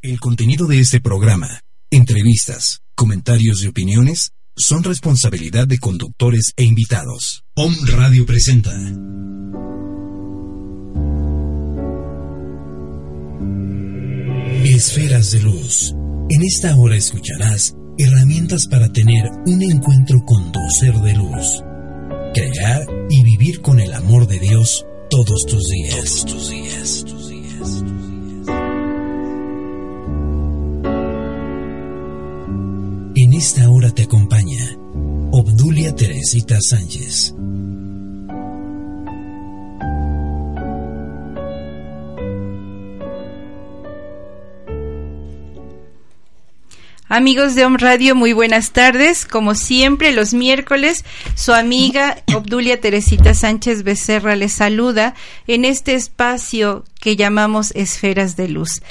El contenido de este programa, entrevistas, comentarios y opiniones son responsabilidad de conductores e invitados. Om Radio presenta. Esferas de luz. En esta hora escucharás herramientas para tener un encuentro con tu ser de luz. Crear y vivir con el amor de Dios todos tus días. Todos tus días. Tus días. Esta hora te acompaña Obdulia Teresita Sánchez. Amigos de Om Radio, muy buenas tardes. Como siempre, los miércoles, su amiga Obdulia Teresita Sánchez Becerra les saluda en este espacio que llamamos Esferas de Luz.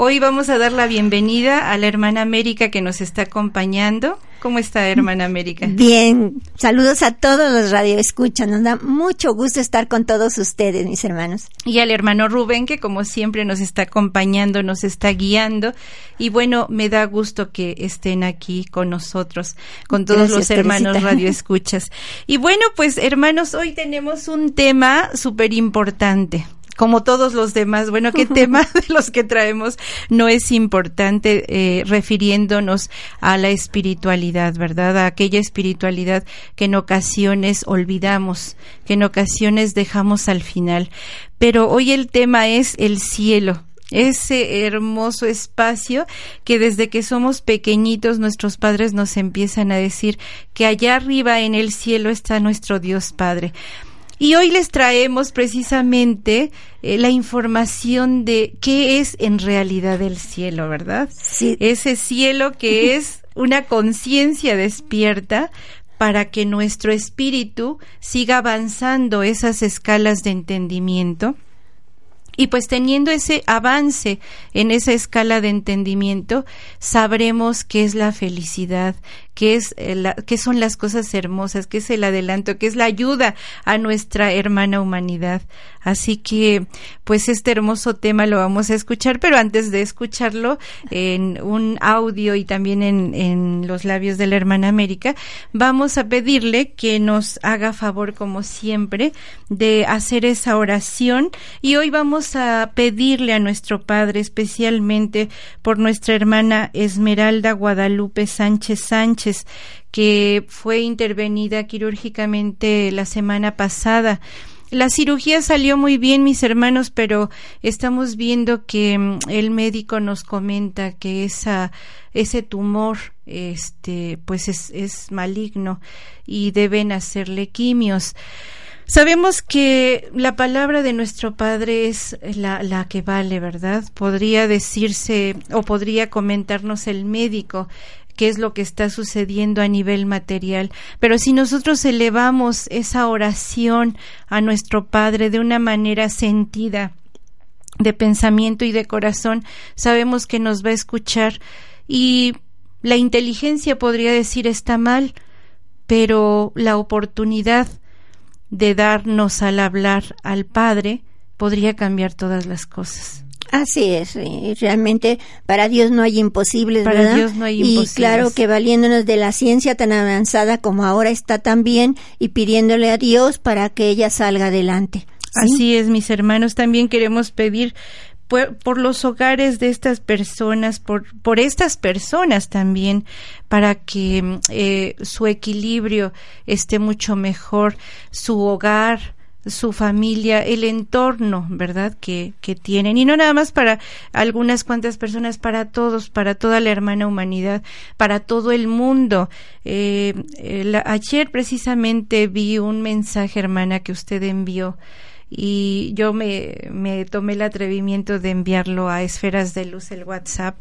Hoy vamos a dar la bienvenida a la hermana América que nos está acompañando. ¿Cómo está, hermana América? Bien, saludos a todos los radioescuchas. Nos da mucho gusto estar con todos ustedes, mis hermanos. Y al hermano Rubén, que como siempre nos está acompañando, nos está guiando. Y bueno, me da gusto que estén aquí con nosotros, con todos los hermanos radioescuchas. Y bueno, pues hermanos, hoy tenemos un tema súper importante como todos los demás. Bueno, ¿qué tema de los que traemos no es importante eh, refiriéndonos a la espiritualidad, verdad? A aquella espiritualidad que en ocasiones olvidamos, que en ocasiones dejamos al final. Pero hoy el tema es el cielo, ese hermoso espacio que desde que somos pequeñitos nuestros padres nos empiezan a decir que allá arriba en el cielo está nuestro Dios Padre. Y hoy les traemos precisamente eh, la información de qué es en realidad el cielo, ¿verdad? Sí. Ese cielo que es una conciencia despierta para que nuestro espíritu siga avanzando esas escalas de entendimiento. Y pues teniendo ese avance en esa escala de entendimiento, sabremos qué es la felicidad, qué es eh, qué son las cosas hermosas, qué es el adelanto, qué es la ayuda a nuestra hermana humanidad. Así que, pues este hermoso tema lo vamos a escuchar, pero antes de escucharlo en un audio y también en, en los labios de la hermana América, vamos a pedirle que nos haga favor, como siempre, de hacer esa oración y hoy vamos a pedirle a nuestro Padre, especialmente por nuestra hermana Esmeralda Guadalupe Sánchez Sánchez, que fue intervenida quirúrgicamente la semana pasada. La cirugía salió muy bien, mis hermanos, pero estamos viendo que mm, el médico nos comenta que esa, ese tumor, este, pues es, es maligno y deben hacerle quimios. Sabemos que la palabra de nuestro Padre es la, la, que vale, ¿verdad? Podría decirse o podría comentarnos el médico qué es lo que está sucediendo a nivel material. Pero si nosotros elevamos esa oración a nuestro Padre de una manera sentida, de pensamiento y de corazón, sabemos que nos va a escuchar y la inteligencia podría decir está mal, pero la oportunidad de darnos al hablar al Padre podría cambiar todas las cosas. Así es, y realmente para Dios no hay imposibles, para ¿verdad? Dios no hay imposibles. Y claro que valiéndonos de la ciencia tan avanzada como ahora está también y pidiéndole a Dios para que ella salga adelante. ¿sí? Así es, mis hermanos, también queremos pedir por, por, los hogares de estas personas, por, por estas personas también, para que eh, su equilibrio esté mucho mejor, su hogar, su familia, el entorno, ¿verdad? Que, que tienen. Y no nada más para algunas cuantas personas, para todos, para toda la hermana humanidad, para todo el mundo. Eh, la, ayer precisamente vi un mensaje, hermana, que usted envió y yo me, me tomé el atrevimiento de enviarlo a Esferas de Luz, el WhatsApp,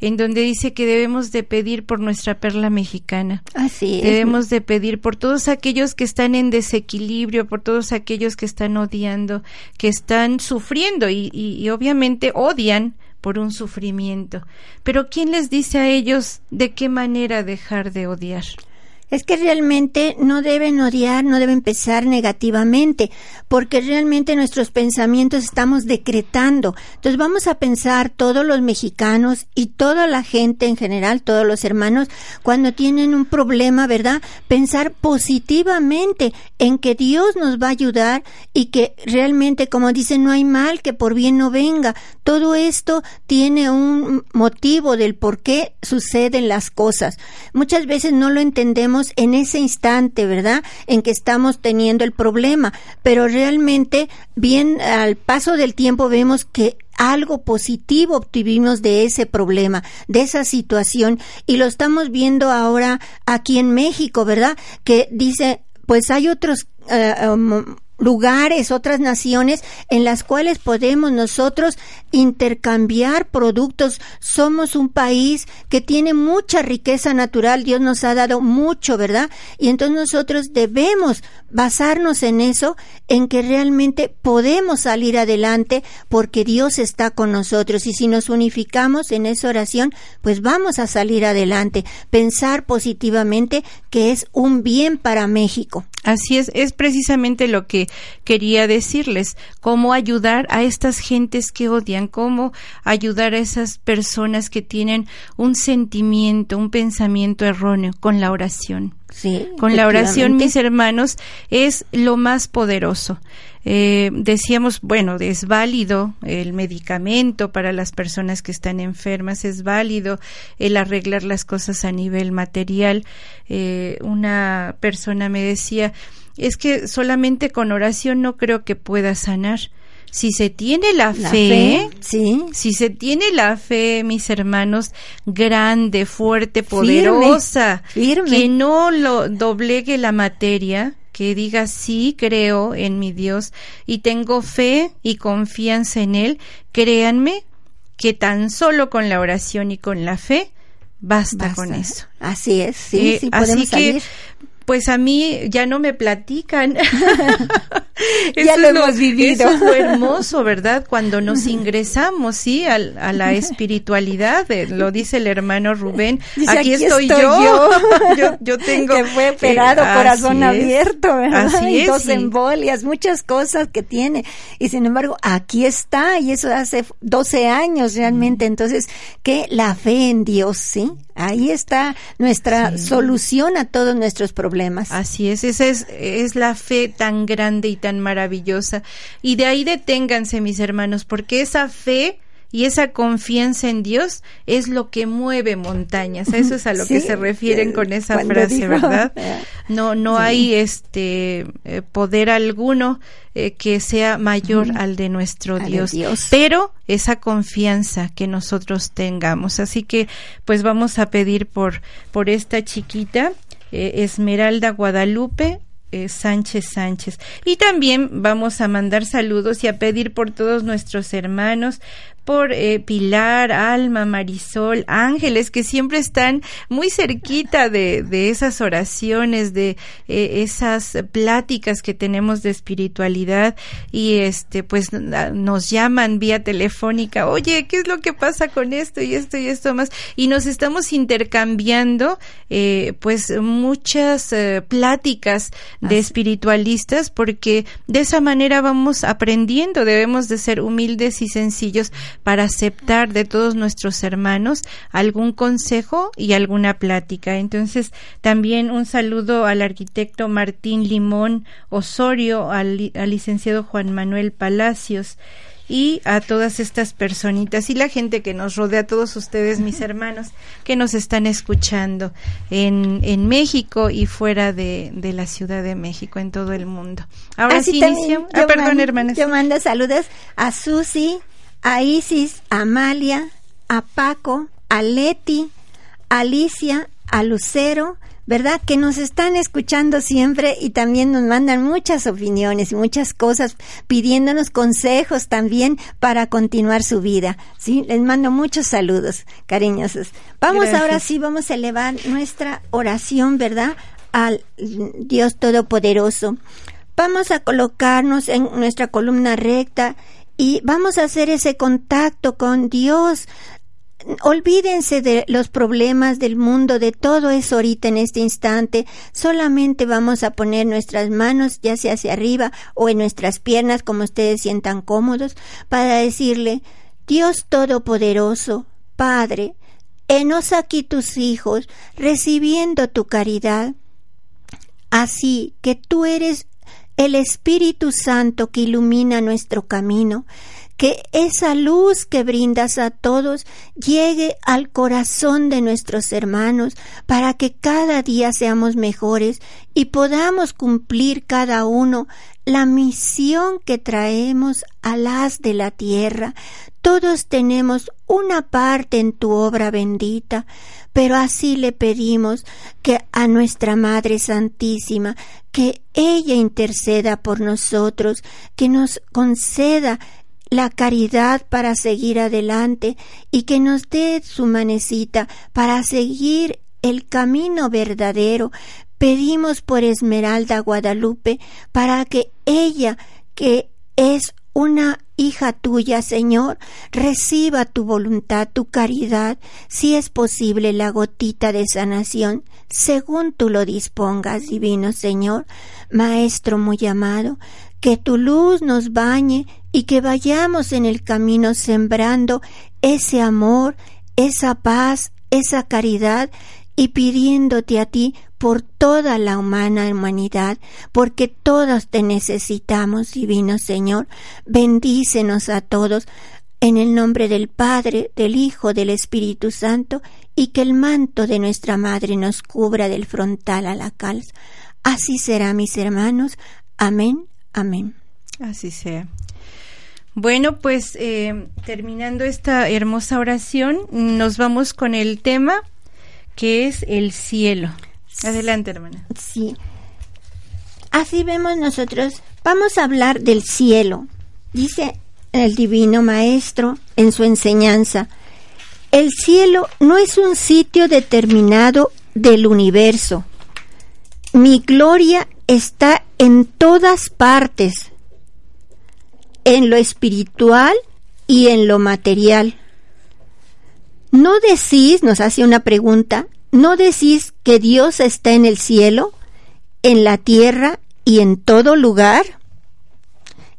en donde dice que debemos de pedir por nuestra perla mexicana. Así es. Debemos de pedir por todos aquellos que están en desequilibrio, por todos aquellos que están odiando, que están sufriendo y, y, y obviamente odian por un sufrimiento. Pero ¿quién les dice a ellos de qué manera dejar de odiar? Es que realmente no deben odiar, no deben pensar negativamente, porque realmente nuestros pensamientos estamos decretando. Entonces vamos a pensar todos los mexicanos y toda la gente en general, todos los hermanos, cuando tienen un problema, ¿verdad? Pensar positivamente en que Dios nos va a ayudar y que realmente, como dicen, no hay mal que por bien no venga. Todo esto tiene un motivo del por qué suceden las cosas. Muchas veces no lo entendemos en ese instante, ¿verdad? En que estamos teniendo el problema, pero realmente bien al paso del tiempo vemos que algo positivo obtuvimos de ese problema, de esa situación, y lo estamos viendo ahora aquí en México, ¿verdad? Que dice, pues hay otros eh, um, lugares, otras naciones en las cuales podemos nosotros intercambiar productos. Somos un país que tiene mucha riqueza natural, Dios nos ha dado mucho, ¿verdad? Y entonces nosotros debemos basarnos en eso, en que realmente podemos salir adelante porque Dios está con nosotros y si nos unificamos en esa oración, pues vamos a salir adelante, pensar positivamente que es un bien para México. Así es, es precisamente lo que quería decirles, cómo ayudar a estas gentes que odian, cómo ayudar a esas personas que tienen un sentimiento, un pensamiento erróneo con la oración. Sí, con la oración, mis hermanos, es lo más poderoso. Eh, decíamos, bueno, es válido el medicamento para las personas que están enfermas, es válido el arreglar las cosas a nivel material. Eh, una persona me decía, es que solamente con oración no creo que pueda sanar si se tiene la, fe, sí. si se tiene la fe, mis hermanos, grande, fuerte, poderosa, que no lo doblegue la materia, que diga sí creo en mi Dios y tengo fe y confianza en él, créanme que tan solo con la oración y con la fe basta, con eso. Así es, sí, eh, sí podemos así pues a mí ya no me platican. ya lo, hemos vivido. Eso es lo hermoso, ¿verdad? Cuando nos ingresamos, sí, a, la espiritualidad, lo dice el hermano Rubén. aquí, estoy, yo. yo. tengo. Que fue operado, corazón abierto, ¿verdad? Así es, dos embolias, muchas cosas que tiene. Y sin embargo, aquí está, y eso hace 12 años realmente. Entonces, que la fe en Dios, ¿sí? Ahí está nuestra solución a todos nuestros problemas. Así es, esa es, es la fe tan grande y tan maravillosa. Y de ahí deténganse, mis hermanos, porque esa fe y esa confianza en Dios es lo que mueve montañas. Eso es a lo que se refieren con esa frase, ¿verdad? No, no hay este eh, poder alguno eh, que sea mayor al de nuestro Dios. Pero esa confianza que nosotros tengamos. Así que, pues vamos a pedir por por esta chiquita eh, Esmeralda Guadalupe eh, Sánchez Sánchez. Y también vamos a mandar saludos y a pedir por todos nuestros hermanos, por eh, Pilar, Alma, Marisol, Ángeles, que siempre están muy cerquita de, de esas oraciones, de eh, esas pláticas que tenemos de espiritualidad. Y este, pues nos llaman vía telefónica, oye, ¿qué es lo que pasa con esto y esto y esto más? Y nos estamos intercambiando, eh, pues muchas pláticas de espiritualistas porque de esa manera vamos aprendiendo, debemos de ser humildes y sencillos para aceptar de todos nuestros hermanos algún consejo y alguna plática. Entonces, también un saludo al arquitecto Martín Limón Osorio, al, licenciado Juan Manuel Palacios y a todas estas personitas y la gente que nos rodea, a todos ustedes, mis hermanos, que nos están escuchando en, en México y fuera de, de la Ciudad de México, en todo el mundo. Ahora sí, iniciamos. Ah, perdón, hermanas. Yo mando saludos a Susi, a Isis, a Amalia, a Paco, a Leti, a Alicia, a Lucero, ¿verdad? Que nos están escuchando siempre y también nos mandan muchas opiniones y muchas cosas, pidiéndonos consejos también para continuar su vida. Sí, les mando muchos saludos, cariñosos. Vamos ahora sí, vamos a elevar nuestra oración, ¿verdad? Al Dios Todopoderoso. Vamos a colocarnos en nuestra columna recta y vamos a hacer ese contacto con Dios olvídense de los problemas del mundo, de todo eso ahorita en este instante. Solamente vamos a poner nuestras manos, ya sea hacia arriba o en nuestras piernas, como ustedes sientan cómodos, para decirle, Dios Todopoderoso, Padre, enos aquí tus hijos, recibiendo tu caridad. Así que tú eres el Espíritu Santo que ilumina nuestro camino, que esa luz que brindas a todos llegue al corazón de nuestros hermanos para que cada día seamos mejores y podamos cumplir cada uno la misión que traemos a las de la tierra. Todos tenemos una parte en tu obra bendita, pero así le pedimos que a nuestra Madre Santísima, que ella interceda por nosotros, que nos conceda la caridad para seguir adelante y que nos dé su manecita para seguir el camino verdadero. Pedimos por Esmeralda Guadalupe para que ella, que es una hija tuya, Señor, reciba tu voluntad, tu caridad, si es posible la gotita de sanación, según tú lo dispongas, divino Señor, Maestro muy amado, que tu luz nos bañe y que vayamos en el camino sembrando ese amor, esa paz, esa caridad y pidiéndote a ti por toda la humana humanidad, porque todos te necesitamos, divino Señor. Bendícenos a todos en el nombre del Padre, del Hijo, del Espíritu Santo, y que el manto de nuestra Madre nos cubra del frontal a la calza. Así será, mis hermanos. Amén, amén. Así sea. Bueno, pues eh, terminando esta hermosa oración, nos vamos con el tema que es el cielo. Adelante, hermana. Sí. Así vemos nosotros. Vamos a hablar del cielo. Dice el divino maestro en su enseñanza. El cielo no es un sitio determinado del universo. Mi gloria está en todas partes, en lo espiritual y en lo material. ¿No decís, nos hace una pregunta, ¿no decís que Dios está en el cielo, en la tierra y en todo lugar?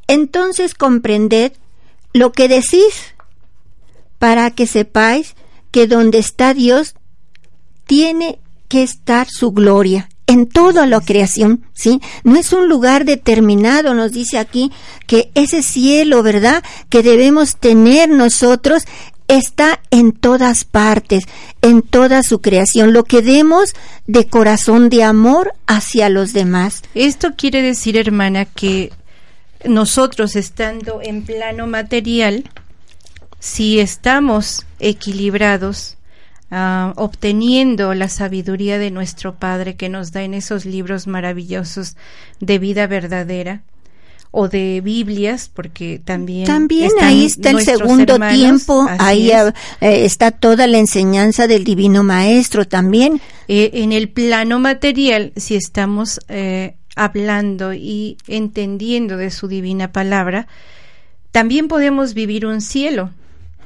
Entonces comprended lo que decís, para que sepáis que donde está Dios tiene que estar su gloria en toda la creación, ¿sí? No es un lugar determinado, nos dice aquí que ese cielo, ¿verdad? Que debemos tener nosotros está en todas partes, en toda su creación, lo que demos de corazón de amor hacia los demás. Esto quiere decir, hermana, que nosotros estando en plano material, si estamos equilibrados, ah, obteniendo la sabiduría de nuestro Padre que nos da en esos libros maravillosos de vida verdadera, o de Biblias, porque también... También ahí está el segundo tiempo, ahí eh, está toda la enseñanza del Divino Maestro también. Eh, en el plano material, si estamos eh, hablando y entendiendo de su divina palabra, también podemos vivir un cielo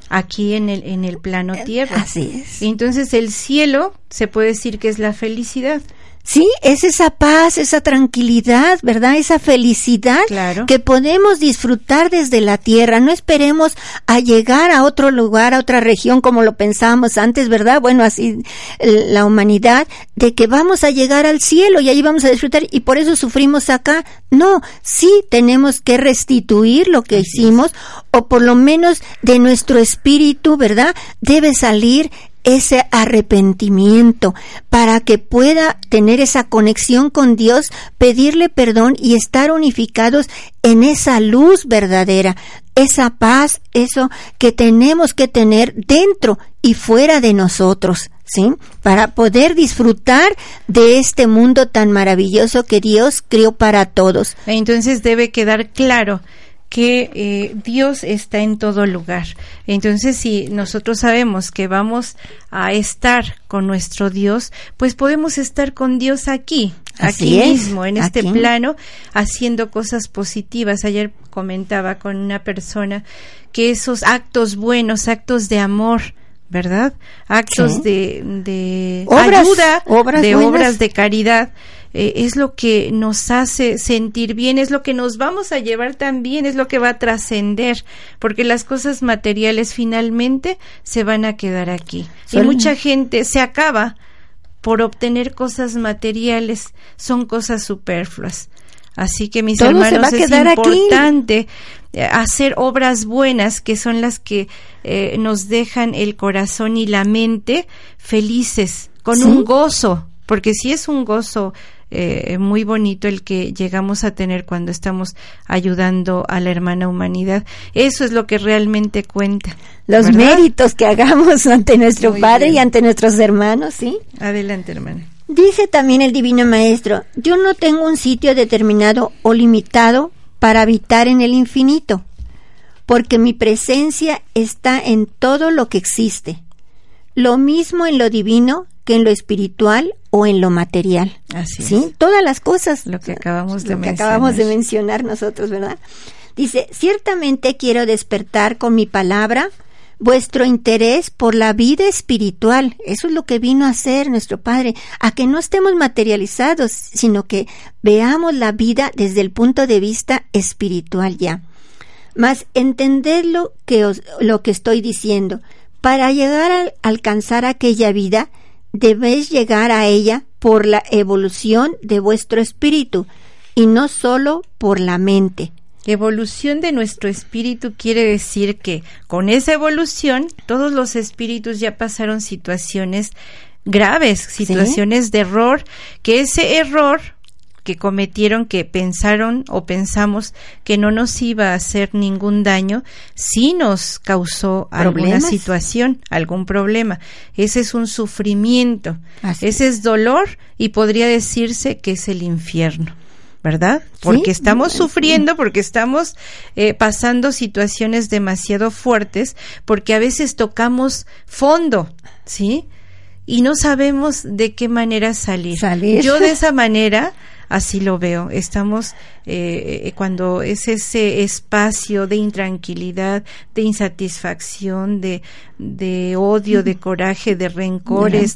aquí en el, en el plano tierra. Así es. Entonces el cielo se puede decir que es la felicidad. Sí, es esa paz, esa tranquilidad, ¿verdad? Esa felicidad que podemos disfrutar desde la tierra. No esperemos a llegar a otro lugar, a otra región como lo pensábamos antes, ¿verdad? Bueno, así la humanidad, de que vamos a llegar al cielo y ahí vamos a disfrutar y por eso sufrimos acá. No, sí tenemos que restituir lo que hicimos o por lo menos de nuestro espíritu, ¿verdad? Debe salir ese arrepentimiento para que pueda tener esa conexión con Dios, pedirle perdón y estar unificados en esa luz verdadera, esa paz, eso que tenemos que tener dentro y fuera de nosotros, ¿sí? Para poder disfrutar de este mundo tan maravilloso que Dios creó para todos. Entonces debe quedar claro que eh, Dios está en todo lugar. Entonces, si nosotros sabemos que vamos a estar con nuestro Dios, pues podemos estar con Dios aquí, aquí mismo, en este plano, haciendo cosas positivas. Ayer comentaba con una persona que esos actos buenos, actos de amor, ¿verdad? Actos de, de ayuda, de obras de caridad. Eh, es lo que nos hace sentir bien, es lo que nos vamos a llevar también, es lo que va a trascender, porque las cosas materiales finalmente se van a quedar aquí. Y mucha gente se acaba por obtener cosas materiales, son cosas superfluas. Así que mis hermanos es importante eh, hacer obras buenas que son las que eh, nos dejan el corazón y la mente felices, con un gozo, porque si es un gozo eh, muy bonito el que llegamos a tener cuando estamos ayudando a la hermana humanidad. Eso es lo que realmente cuenta. Los méritos que hagamos ante nuestro Padre y ante nuestros hermanos, ¿sí? Adelante, hermana. Dice también el Divino Maestro, yo no tengo un sitio determinado o limitado para habitar en el infinito, porque mi presencia está en todo lo que existe, lo mismo en lo divino que en lo espiritual o en lo material. Así ¿sí? Todas las cosas. Lo que acabamos de lo que acabamos de mencionar nosotros, ¿verdad? Dice, ciertamente quiero despertar con mi palabra vuestro interés por la vida espiritual. Eso es lo que vino a hacer nuestro Padre, a que no estemos materializados, sino que veamos la vida desde el punto de vista espiritual ya. Mas entended lo que, lo que estoy diciendo. Para llegar a alcanzar aquella vida, debéis llegar a ella por la evolución de vuestro espíritu y no sólo por la mente. Evolución de nuestro espíritu quiere decir que con esa evolución todos los espíritus ya pasaron situaciones graves, situaciones de error, que ese error que cometieron, que pensaron o pensamos que no nos iba a hacer ningún daño, sí nos causó alguna situación, algún problema. Ese es un sufrimiento, ese es dolor y podría decirse que es el infierno. ¿Verdad? Porque estamos sufriendo, porque estamos eh, pasando situaciones demasiado fuertes, porque a veces tocamos fondo, ¿sí? Y no sabemos de qué manera salir. salir. Yo de esa manera así lo veo. Estamos eh, cuando es ese espacio de intranquilidad, de insatisfacción, de, de odio, de coraje, de rencores.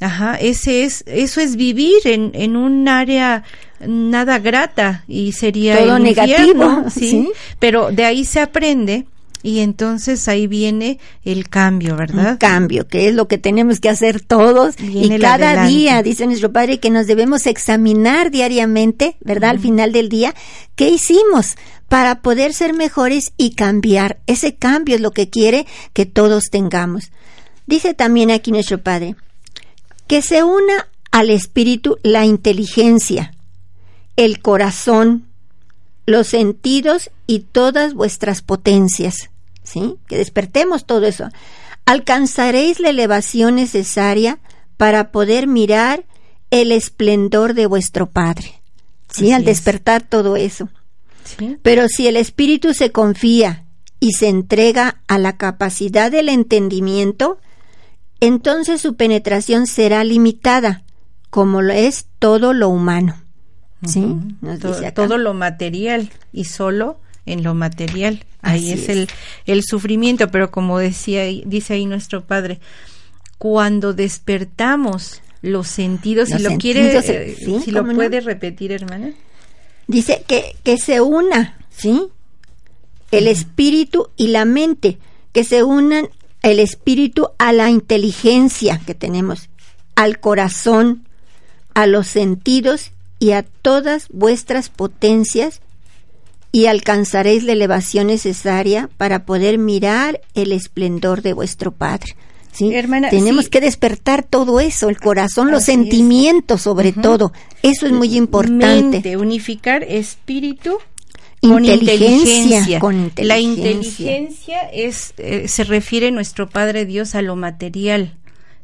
Ajá, ese es, eso es vivir en, en un área nada grata y sería todo negativo, ¿sí? Pero de ahí se aprende y entonces ahí viene el cambio, ¿verdad? Un cambio, que es lo que tenemos que hacer todos y cada día, dice nuestro Padre, que nos debemos examinar diariamente, ¿verdad? Al final del día, ¿qué hicimos? para poder ser mejores y cambiar. Ese cambio es lo que quiere que todos tengamos. Dice también aquí nuestro Padre, que se una al espíritu la inteligencia, el corazón, los sentidos y todas vuestras potencias. ¿Sí? Que despertemos todo eso. Alcanzaréis la elevación necesaria para poder mirar el esplendor de vuestro Padre. ¿Sí? Al despertar todo eso. Pero si el espíritu se confía y se entrega a la capacidad del entendimiento, entonces su penetración será limitada, como lo es todo lo humano. ¿Sí? todo, lo material y solo en lo material. Ahí es, El, el sufrimiento, pero como decía, dice ahí nuestro padre, cuando despertamos los sentidos, si lo quiere, eh, si lo puede repetir, hermana. Dice que, que se una, ¿sí? El espíritu y la mente, que se unan el espíritu a la inteligencia que tenemos, al corazón, a los sentidos y a todas vuestras potencias y alcanzaréis la elevación necesaria para poder mirar el esplendor de vuestro Padre. ¿sí? Hermana, Tenemos que despertar todo eso, el corazón, los sentimientos sobre todo. Eso es muy importante. unificar espíritu con inteligencia, Con inteligencia. La inteligencia es, eh, se refiere nuestro Padre Dios a lo material.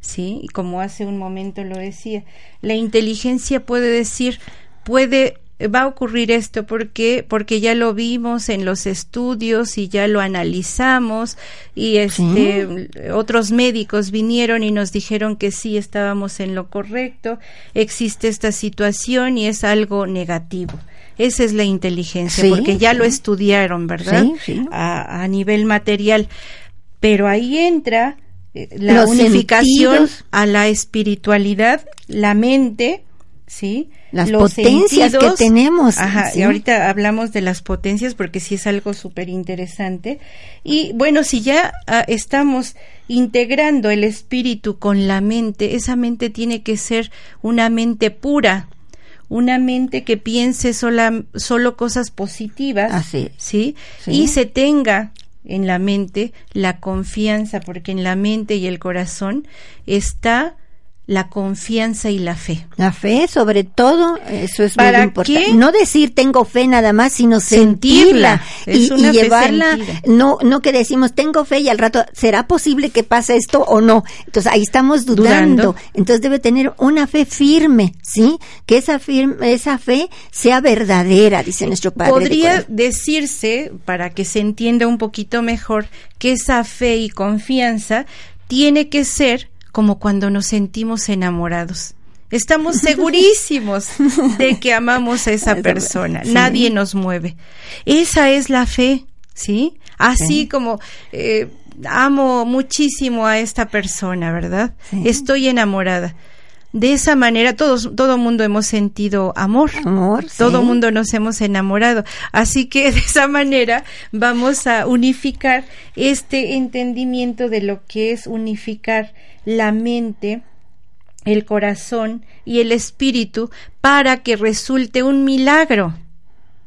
¿Sí? Y como hace un momento lo decía, la inteligencia puede decir, puede va a ocurrir esto porque porque ya lo vimos en los estudios y ya lo analizamos y este otros médicos vinieron y nos dijeron que sí estábamos en lo correcto existe esta situación y es algo negativo. Esa es la inteligencia porque ya lo estudiaron verdad a, a nivel material. Pero ahí entra la unificación a la espiritualidad, la mente, ¿sí? Las potencias que tenemos. Ajá, y ahorita hablamos de las potencias porque sí es algo súper interesante. Y bueno, si ya ah, estamos integrando el espíritu con la mente, esa mente tiene que ser una mente pura, una mente que piense sola, solo cosas positivas, Así. ¿sí? Y se tenga en la mente la confianza, porque en la mente y el corazón está la confianza y la fe. La fe, sobre todo, eso es muy importante. No decir tengo fe nada más, sino sentirla, y, llevarla. No, no que decimos tengo fe y al rato será posible que pase esto o no. Entonces ahí estamos dudando. Entonces debe tener una fe firme, sí, que esa firme, esa fe sea verdadera, dice nuestro padre. Podría decirse para que se entienda un poquito mejor que esa fe y confianza tiene que ser como cuando nos sentimos enamorados. Estamos segurísimos de que amamos a esa persona. Nadie nos mueve. Esa es la fe, ¿sí? Así como eh, amo muchísimo a esta persona, ¿verdad? Estoy enamorada. De esa manera todos, todo mundo hemos sentido amor. Amor. Todo mundo nos hemos enamorado. Así que de esa manera vamos a unificar este entendimiento de lo que es unificar la mente, el corazón y el espíritu para que resulte un milagro.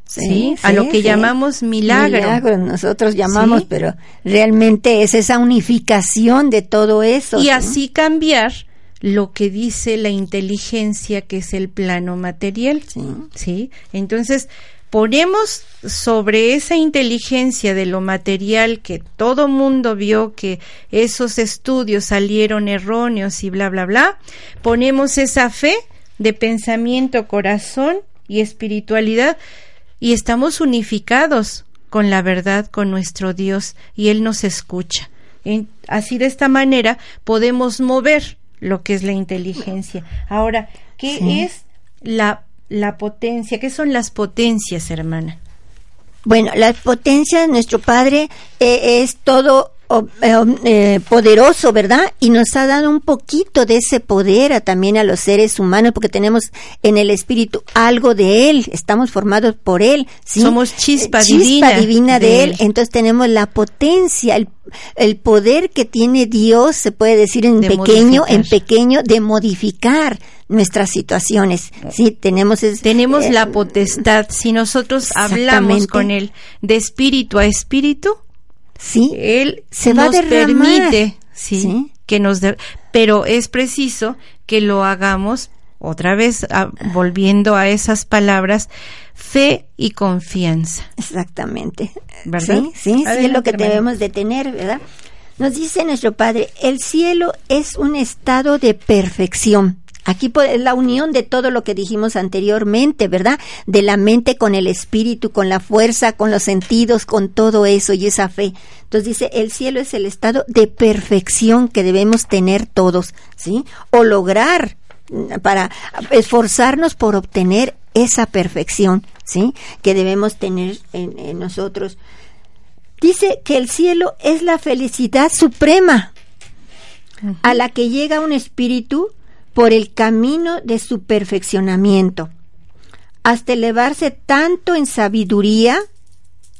Sí, a lo que llamamos milagro. milagro. Nosotros llamamos, pero realmente es esa unificación de todo eso. Y así cambiar lo que dice la inteligencia, que es el plano material. ¿sí? Entonces, ponemos sobre esa inteligencia de lo material que todo mundo vio que esos estudios salieron erróneos y bla, bla, bla, ponemos esa fe de pensamiento, corazón y espiritualidad y estamos unificados con la verdad, con nuestro Dios y Él nos escucha. así de esta manera podemos mover lo que es la inteligencia. Ahora, ¿qué es la la potencia. ¿Qué son las potencias, hermana? Bueno, las potencias, nuestro Padre eh, es todo eh, eh, poderoso, ¿verdad? Y nos ha dado un poquito de ese poder a, también a los seres humanos, porque tenemos en el espíritu algo de Él, estamos formados por Él, ¿sí? Somos chispa, chispa divina, de, él. entonces tenemos la potencia, el, el, poder que tiene Dios, se puede decir en pequeño, en pequeño, de modificar nuestras situaciones. Sí, tenemos tenemos la potestad si nosotros hablamos con él de espíritu a espíritu, sí, él se nos va a permite, sí, que nos pero es preciso que lo hagamos otra vez volviendo a esas palabras fe y confianza. Exactamente. ¿Verdad? Sí, sí, sí es lo que debemos de tener, ¿verdad? Nos dice nuestro Padre, el cielo es un estado de perfección. Aquí es la unión de todo lo que dijimos anteriormente, ¿verdad? De la mente con el espíritu, con la fuerza, con los sentidos, con todo eso y esa fe. Entonces dice, el cielo es el estado de perfección que debemos tener todos, ¿sí? O lograr mm, para esforzarnos por obtener esa perfección, ¿sí? Que debemos tener en nosotros. Dice que el cielo es la felicidad suprema a la que llega un espíritu por el camino de su perfeccionamiento, hasta elevarse tanto en sabiduría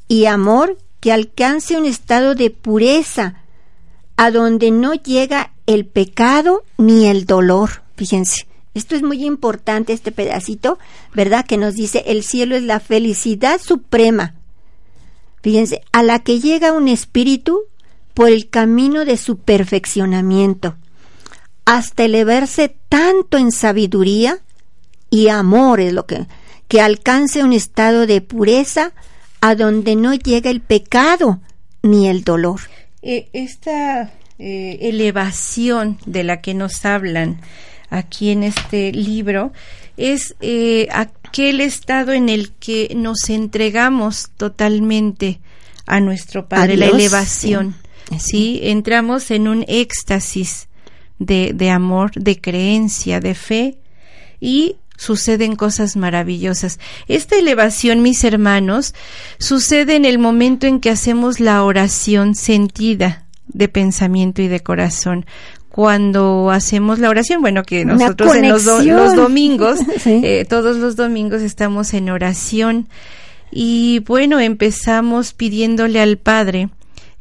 y amor que alcance un estado de pureza, a donde no llega el pecado ni el dolor. Fíjense, esto es muy importante, este pedacito, ¿verdad? Que nos dice, el cielo es la felicidad suprema. Fíjense, a la que llega un espíritu por el camino de su perfeccionamiento hasta elevarse tanto en sabiduría y amor es lo que, que alcance un estado de pureza a donde no llega el pecado ni el dolor. Eh, esta eh, elevación de la que nos hablan aquí en este libro es eh, aquel estado en el que nos entregamos totalmente a nuestro Padre, la elevación. ¿sí? Entramos en un éxtasis de, de amor, de creencia, de fe y suceden cosas maravillosas. Esta elevación, mis hermanos, sucede en el momento en que hacemos la oración sentida de pensamiento y de corazón. Cuando hacemos la oración, bueno, que nosotros en los, domingos, eh, todos los domingos estamos en oración. Y bueno, empezamos pidiéndole al Padre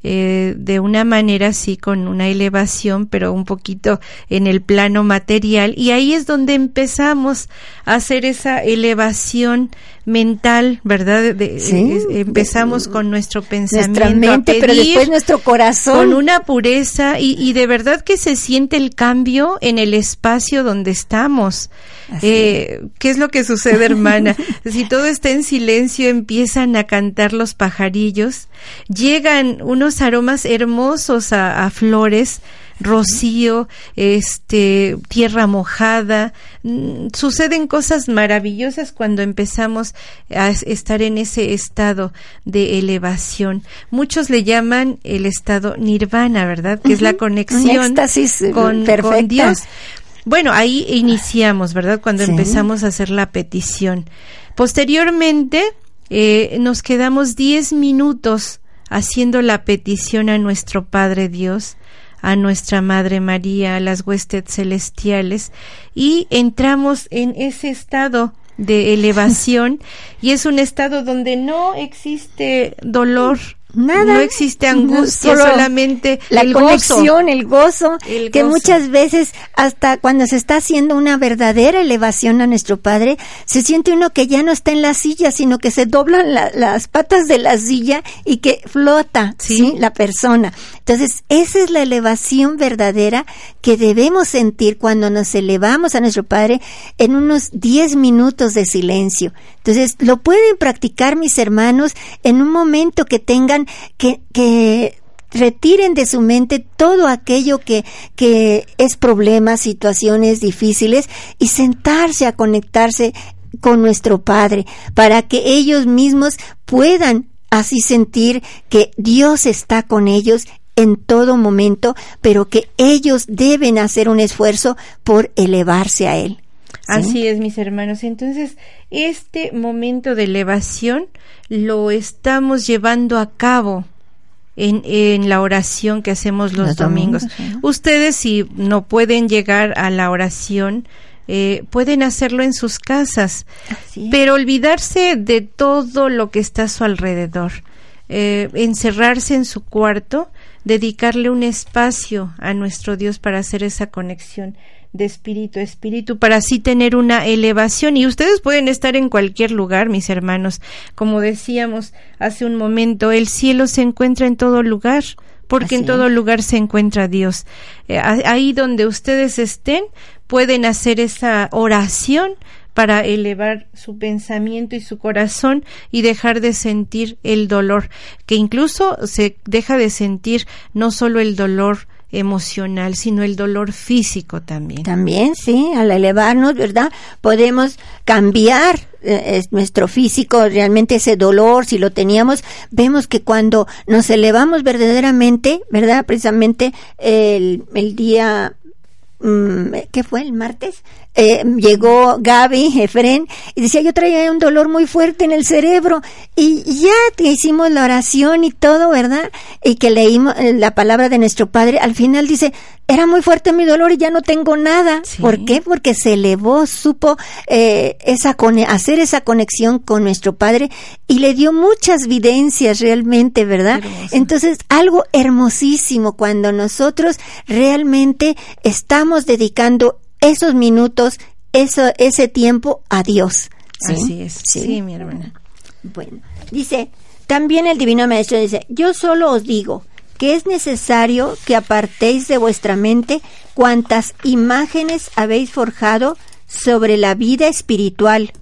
eh, de una manera así con una elevación pero un poquito en el plano material y ahí es donde empezamos a hacer esa elevación mental, ¿verdad? empezamos con nuestro pensamiento, pero después nuestro corazón. Con una pureza y, y, de verdad que se siente el cambio en el espacio donde estamos. Eh, ¿Qué es lo que sucede, hermana? si todo está en silencio, empiezan a cantar los pajarillos, llegan unos aromas hermosos a flores, rocío, este, tierra mojada. Mm, suceden cosas maravillosas cuando empezamos a estar en ese estado de elevación. Muchos le llaman el estado nirvana, ¿verdad? Que es la conexión eh, con, Dios. Bueno, ahí iniciamos, ¿verdad? Cuando empezamos a hacer la petición. Posteriormente, eh, nos quedamos diez minutos haciendo la petición a nuestro Padre Dios a nuestra Madre María, a las huestes celestiales, y entramos en ese estado de elevación y es un estado donde no existe dolor, Nada. No existe angustia, solamente la conexión, el gozo, que muchas veces hasta cuando se está haciendo una verdadera elevación a nuestro Padre, se siente uno que ya no está en la silla, sino que se doblan las patas de la silla y que flota, ¿Sí? La persona. Entonces, esa es la elevación verdadera que debemos sentir cuando nos elevamos a nuestro Padre en unos 10 minutos de silencio. Entonces, lo pueden practicar mis hermanos en un momento que tengan que, que retiren de su mente todo aquello que, que es problemas, situaciones difíciles y sentarse a conectarse con nuestro Padre para que ellos mismos puedan así sentir que Dios está con ellos en todo momento, pero que ellos deben hacer un esfuerzo por elevarse a Él. Así es, mis hermanos. Entonces, este momento de elevación lo estamos llevando a cabo en, en la oración que hacemos los, domingos. Ustedes, si no pueden llegar a la oración, eh, pueden hacerlo en sus casas, pero olvidarse de todo lo que está a su alrededor. Eh, encerrarse en su cuarto dedicarle un espacio a nuestro Dios para hacer esa conexión de espíritu a espíritu para así tener una elevación. Y ustedes pueden estar en cualquier lugar mis hermanos. Como decíamos hace un momento el cielo se encuentra en todo lugar porque en todo lugar se encuentra Dios. Eh, ahí donde ustedes estén pueden hacer esa oración para elevar su pensamiento y su corazón y dejar de sentir el dolor, que incluso se deja de sentir no solo el dolor emocional, sino el dolor físico también. También, sí, al elevarnos, ¿verdad? Podemos cambiar eh, nuestro físico, realmente ese dolor, si lo teníamos, vemos que cuando nos elevamos verdaderamente, ¿verdad? Precisamente el, el día Mm, ¿qué fue? ¿El martes? Eh, llegó Gaby, Efren, y decía, yo traía un dolor muy fuerte en el cerebro, y ya hicimos la oración y todo, ¿verdad? Y que leímos eh, la palabra de nuestro Padre, al final dice, era muy fuerte mi dolor y ya no tengo nada. ¿Por qué? Porque se elevó, supo eh, esa hacer esa conexión con nuestro Padre y le dio muchas videncias realmente, ¿verdad? Entonces, algo hermosísimo cuando nosotros realmente estamos dedicando esos minutos, eso, ese tiempo a Dios. Así es. Sí, mi hermana. Bueno, dice, también el Divino Maestro dice, yo solo os digo que es necesario que apartéis de vuestra mente cuantas imágenes habéis forjado sobre la vida espiritual,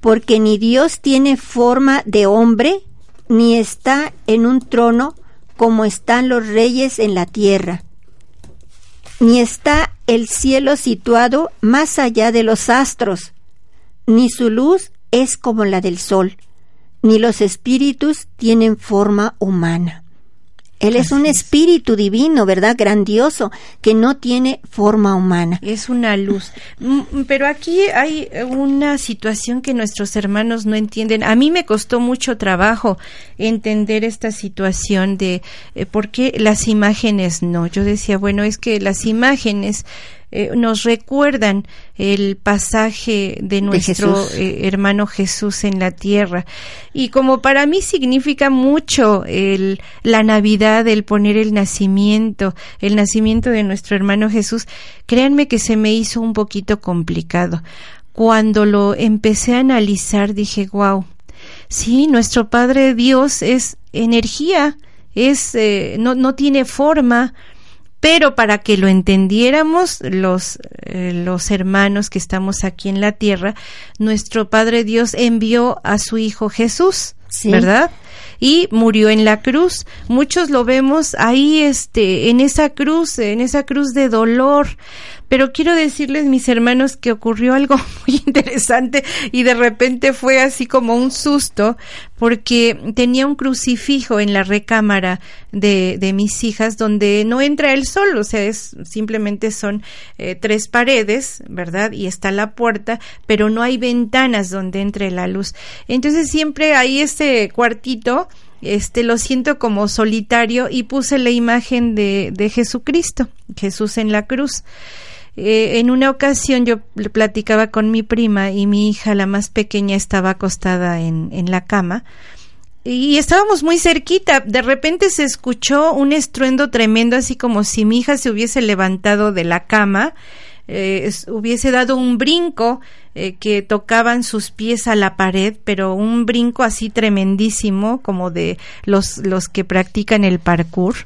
porque ni Dios tiene forma de hombre, ni está en un trono como están los reyes en la tierra ni está el cielo situado más allá de los astros, ni su luz es como la del sol, ni los espíritus tienen forma humana. Él es un espíritu divino, ¿verdad? Grandioso, que no tiene forma humana. Es una luz. Mm, pero aquí hay una situación que nuestros hermanos no entienden. A mí me costó mucho trabajo entender esta situación de eh, por qué las imágenes no. Yo decía, bueno, es que las imágenes eh, nos recuerdan el pasaje de nuestro eh, hermano Jesús en la tierra. Y como para mí significa mucho el, la Navidad, el poner el nacimiento, el nacimiento de nuestro hermano Jesús, créanme que se me hizo un poquito complicado. Cuando lo empecé a analizar dije, wow, sí, nuestro Padre Dios es energía, es, eh, no, no tiene forma, pero para que lo entendiéramos los, eh, los hermanos que estamos aquí en la tierra, nuestro Padre Dios envió a su Hijo Jesús, ¿verdad? y murió en la cruz. Muchos lo vemos ahí, este, en esa cruz, en esa cruz de dolor. Pero quiero decirles, mis hermanos, que ocurrió algo muy interesante y de repente fue así como un susto porque tenía un crucifijo en la recámara de, de mis hijas donde no entra el sol, o sea, es, simplemente son eh, tres paredes, ¿verdad? Y está la puerta, pero no hay ventanas donde entre la luz. Entonces siempre hay este cuartito este lo siento como solitario y puse la imagen de, de Jesucristo, Jesús en la cruz. Eh, en una ocasión yo platicaba con mi prima y mi hija, la más pequeña, estaba acostada en, en la cama y estábamos muy cerquita. De repente se escuchó un estruendo tremendo, así como si mi hija se hubiese levantado de la cama, eh, hubiese dado un brinco eh, que tocaban sus pies a la pared, pero un brinco así tremendísimo, como de los, los que practican el parkour.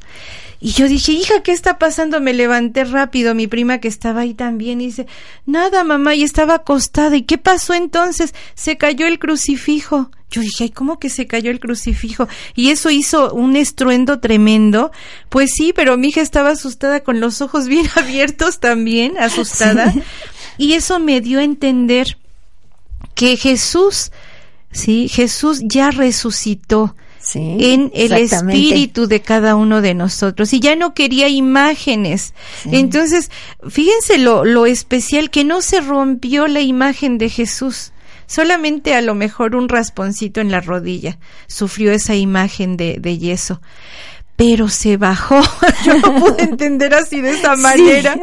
Y yo dije, hija, ¿qué está pasando? Me levanté rápido, mi prima que estaba ahí también, y dice, nada, mamá, y estaba acostada. ¿Y qué pasó entonces? Se cayó el crucifijo. Yo dije, ay, ¿cómo que se cayó el crucifijo? Y eso hizo un estruendo tremendo. Pues sí, pero mi hija estaba asustada con los ojos bien abiertos también, asustada. Y eso me dio a entender que Jesús, sí, Jesús ya resucitó en el espíritu de cada uno de nosotros. Y ya no quería imágenes. Entonces, fíjense lo, lo especial que no se rompió la imagen de Jesús. Solamente a lo mejor un rasponcito en la rodilla sufrió esa imagen de, de yeso pero se bajó. Yo no pude entender así de esa manera.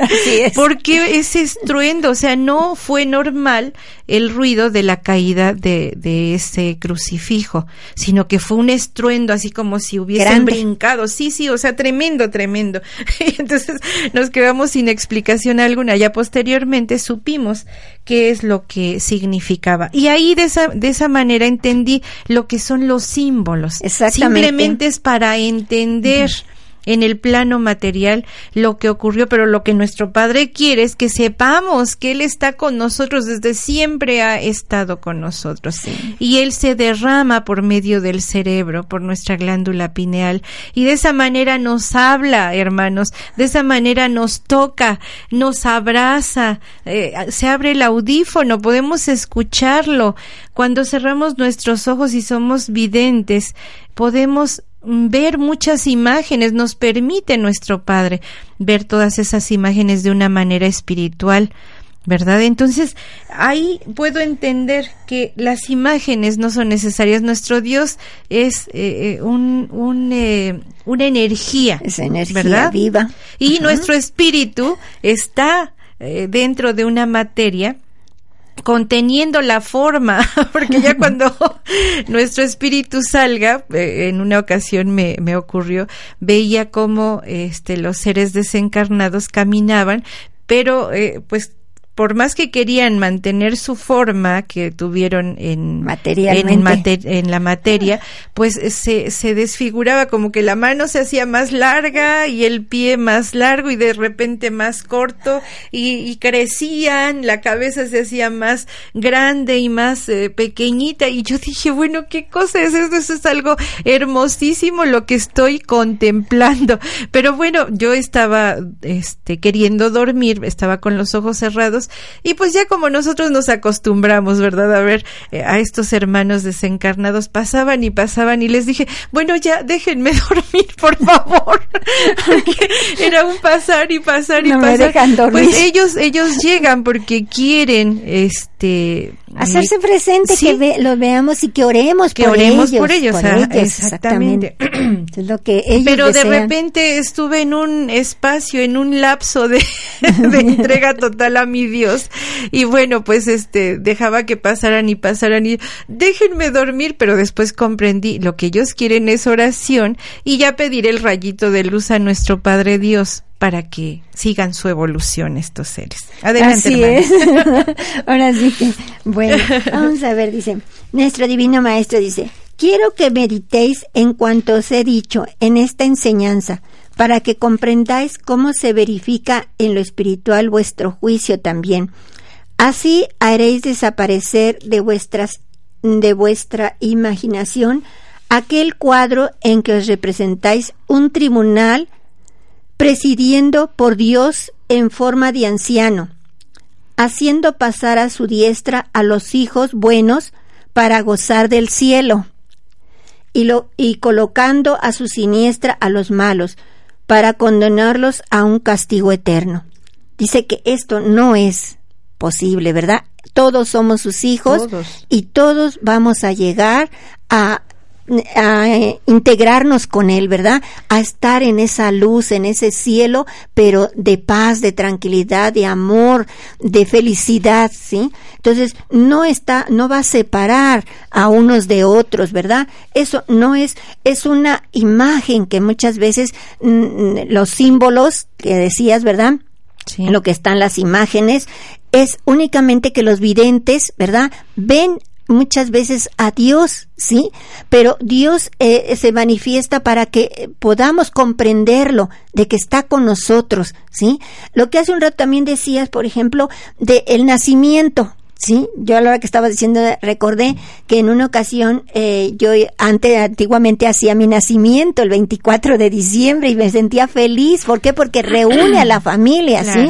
Porque ese estruendo, o sea, no fue normal el ruido de la caída de, de ese crucifijo, sino que fue un estruendo así como si hubiesen brincado. Sí, sí, o sea, tremendo, tremendo. Entonces nos quedamos sin explicación alguna. Ya posteriormente supimos qué es lo que significaba. Y ahí de esa, de esa manera entendí lo que son los símbolos. Simplemente es para entender en el plano material lo que ocurrió, pero lo que nuestro Padre quiere es que sepamos que Él está con nosotros, desde siempre ha estado con nosotros. Y Él se derrama por medio del cerebro, por nuestra glándula pineal, y de esa manera nos habla, hermanos, de esa manera nos toca, nos abraza, eh, se abre el audífono, podemos escucharlo. Cuando cerramos nuestros ojos y somos videntes, podemos ver muchas imágenes, nos permite nuestro Padre ver todas esas imágenes de una manera espiritual, ¿verdad? Entonces, ahí puedo entender que las imágenes no son necesarias. Nuestro Dios es eh, eh, un, un eh, una energía, es energía viva. Y nuestro espíritu está dentro de una materia conteniendo la forma, porque ya cuando nuestro espíritu salga, eh, en una ocasión me, me ocurrió, veía cómo este, los seres desencarnados caminaban, pero eh, pues por más que querían mantener su forma que tuvieron en, en, la materia, pues se, se desfiguraba como que la mano se hacía más larga y el pie más largo y de repente más corto y, crecían, la cabeza se hacía más grande y más eh, pequeñita y yo dije, bueno, ¿qué cosa es esto? Eso es algo hermosísimo lo que estoy contemplando. Pero bueno, yo estaba este, queriendo dormir, estaba con los ojos cerrados Y pues ya como nosotros nos acostumbramos, ¿verdad? A ver eh, a estos hermanos desencarnados, pasaban y pasaban y les dije, bueno, ya déjenme dormir, por favor. era un pasar y pasar y no pasar. Me dejan dormir. Pues ellos, ellos llegan porque quieren, este, hacerse presente, que lo veamos y que oremos que por oremos ellos. por ellos, por ah, ellos exactamente. lo que ellos Pero desean. de repente estuve en un espacio, en un lapso de, de entrega total a mi Dios. Y bueno, pues este, dejaba que pasaran y pasaran y déjenme dormir, pero después comprendí lo que ellos quieren es oración y ya pediré el rayito de luz a nuestro Padre Dios para que sigan su evolución estos seres. Adelante, Así hermana. es. Ahora sí que, bueno, vamos a ver, dice, nuestro divino maestro dice, quiero que meditéis en cuanto os he dicho en esta enseñanza, para que comprendáis cómo se verifica en lo espiritual vuestro juicio también. Así haréis desaparecer de vuestras de vuestra imaginación aquel cuadro en que os representáis un tribunal presidiendo por Dios en forma de anciano, haciendo pasar a su diestra a los hijos buenos para gozar del cielo, y, lo, y colocando a su siniestra a los malos, para condenarlos a un castigo eterno. Dice que esto no es posible, ¿verdad? Todos somos sus hijos Todos. y todos vamos a llegar a a integrarnos con Él, ¿verdad? A estar en esa luz, en ese cielo, pero de paz, de tranquilidad, de amor, de felicidad, ¿sí? Entonces, no está, no va a separar a unos de otros, ¿verdad? Eso no es, es una imagen que muchas veces mm, los símbolos que decías, ¿verdad? Sí. Lo que están las imágenes es únicamente que los videntes, ¿verdad? Ven muchas veces a Dios, ¿sí? Pero Dios eh, se manifiesta para que podamos comprenderlo, de que está con nosotros, ¿sí? Lo que hace un rato también decías, por ejemplo, de el nacimiento, Sí, yo a la hora que estaba diciendo recordé que en una ocasión eh, yo antes antiguamente hacía mi nacimiento el 24 de diciembre y me sentía feliz. ¿Por qué? Porque reúne a la familia. ¿sí?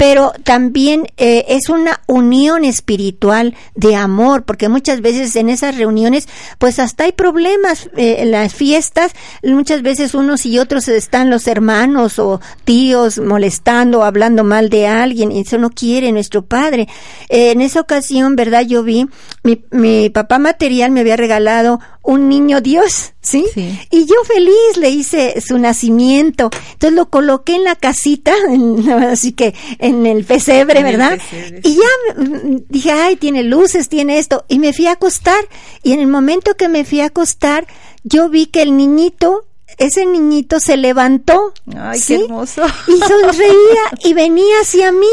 Pero también eh, es una unión espiritual de amor, porque muchas veces en esas reuniones, pues hasta hay problemas eh, en las fiestas, muchas veces unos y otros están los hermanos o tíos molestando, hablando mal de alguien, y eso no quiere nuestro padre. Eh, en esa ocasión, ¿verdad? Yo vi, mi, mi papá material me había regalado un niño Dios, ¿sí? Sí. Y yo feliz le hice su nacimiento. Entonces lo coloqué en la casita, en- así que en el pesebre, En el ¿verdad? pesebre, Y ya mm, dije, ay, tiene luces, tiene esto. Y me fui a acostar. Y en el momento que me fui a acostar, yo vi que el niñito, ese niñito se levantó. Ay, ¿sí? qué hermoso. Y sonreía y venía hacia mí.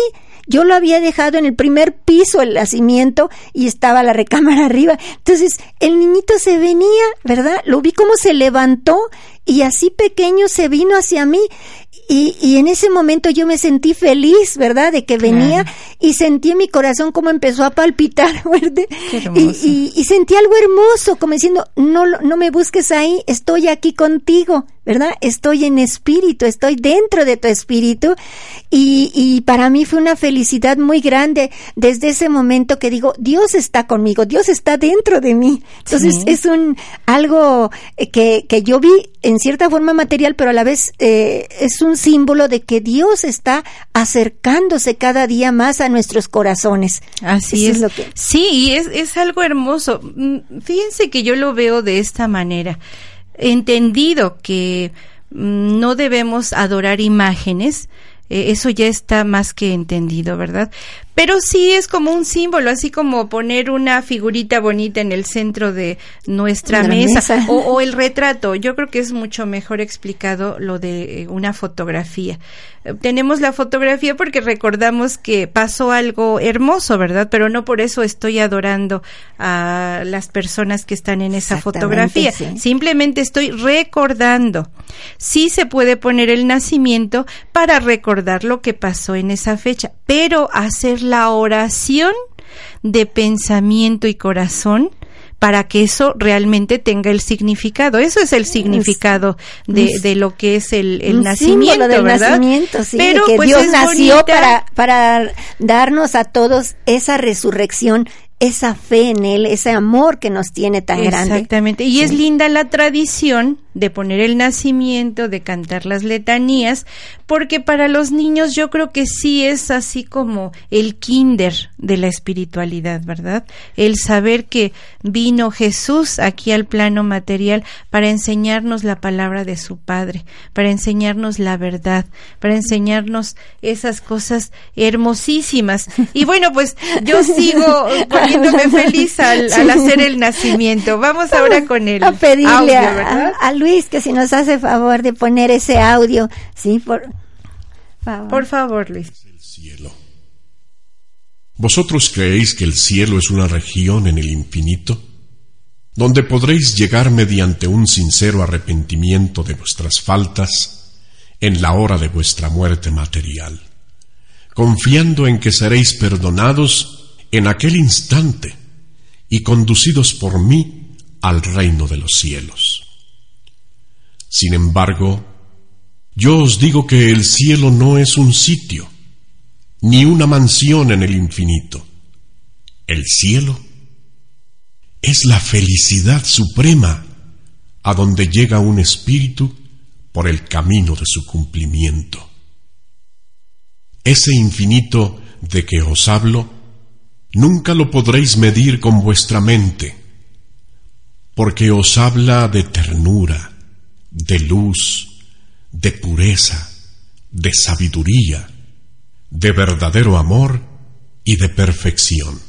Yo lo había dejado en el primer piso el nacimiento y estaba la recámara arriba. Entonces el niñito se venía, ¿verdad? Lo vi como se levantó y así pequeño se vino hacia mí. Y, y en ese momento yo me sentí feliz, ¿verdad? De que venía Claro. y sentí en mi corazón como empezó a palpitar, ¿verdad? Qué Y, y, y sentí algo hermoso, como diciendo, no, no me busques ahí, estoy aquí contigo, ¿verdad? Estoy en espíritu, estoy dentro de tu espíritu. Y, y para mí fue una felicidad muy grande desde ese momento que digo, Dios está conmigo, Dios está dentro de mí. Entonces Sí. es un algo eh, que, que yo vi en cierta forma material, pero a la vez eh, es un símbolo de que Dios está acercándose cada día más a nuestros corazones. Así Eso es. es lo que- Sí, es, es algo hermoso. Mm, Fíjense que yo lo veo de esta manera. Entendido que mm, no debemos adorar imágenes, eh, eso ya está más que entendido, ¿verdad? Pero sí es como un símbolo, así como poner una figurita bonita en el centro de nuestra De mesa, mesa. O, o el retrato. Yo creo que es mucho mejor explicado lo de eh, una fotografía. Eh, Tenemos la fotografía porque recordamos que pasó algo hermoso, ¿verdad? Pero no por eso estoy adorando a las personas que están en esa fotografía. sí. Simplemente estoy recordando. Sí se puede poner el nacimiento para recordar lo que pasó en esa fecha, pero hacer la oración de pensamiento y corazón para que eso realmente tenga el significado. Eso es el significado de, de lo que es el, el nacimiento, del ¿verdad? nacimiento, sí, Pero que pues, Dios nació bonita. para, para darnos a todos esa resurrección, esa fe en Él, ese amor que nos tiene tan grande. Exactamente. Y es linda la tradición de poner el nacimiento, de cantar las letanías, porque para los niños yo creo que sí es así como el kinder de la espiritualidad, ¿verdad? El saber que vino Jesús aquí al plano material para enseñarnos la palabra de su Padre, para enseñarnos la verdad, para enseñarnos esas cosas hermosísimas. Y bueno, pues yo sigo feliz al, al hacer el nacimiento. Vamos ahora con el a pedirle a, a Luis que si nos hace favor de poner ese audio, sí, por favor. Por favor, Luis. el cielo. ¿Vosotros creéis que el cielo es una región en el infinito? donde podréis llegar mediante un sincero arrepentimiento de vuestras faltas en la hora de vuestra muerte material, confiando en que seréis perdonados en aquel instante y conducidos por mí al reino de los cielos. Sin embargo, yo os digo que el cielo no es un sitio, ni una mansión en el infinito. El cielo es la felicidad suprema a donde llega un espíritu por el camino de su cumplimiento. Ese infinito de que os hablo, nunca lo podréis medir con vuestra mente, porque os habla de ternura, de luz, de pureza, de sabiduría, de verdadero amor y de perfección.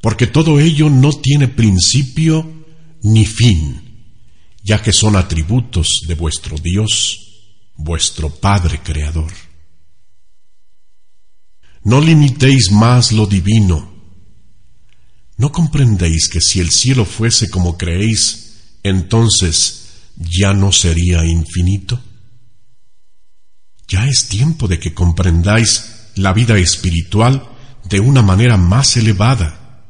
Porque todo ello no tiene principio ni fin, ya que son atributos de vuestro Dios, vuestro Padre Creador. No limitéis más lo divino. ¿No comprendéis que si el cielo fuese como creéis, entonces ya no sería infinito? Ya es tiempo de que comprendáis la vida espiritual de una manera más elevada,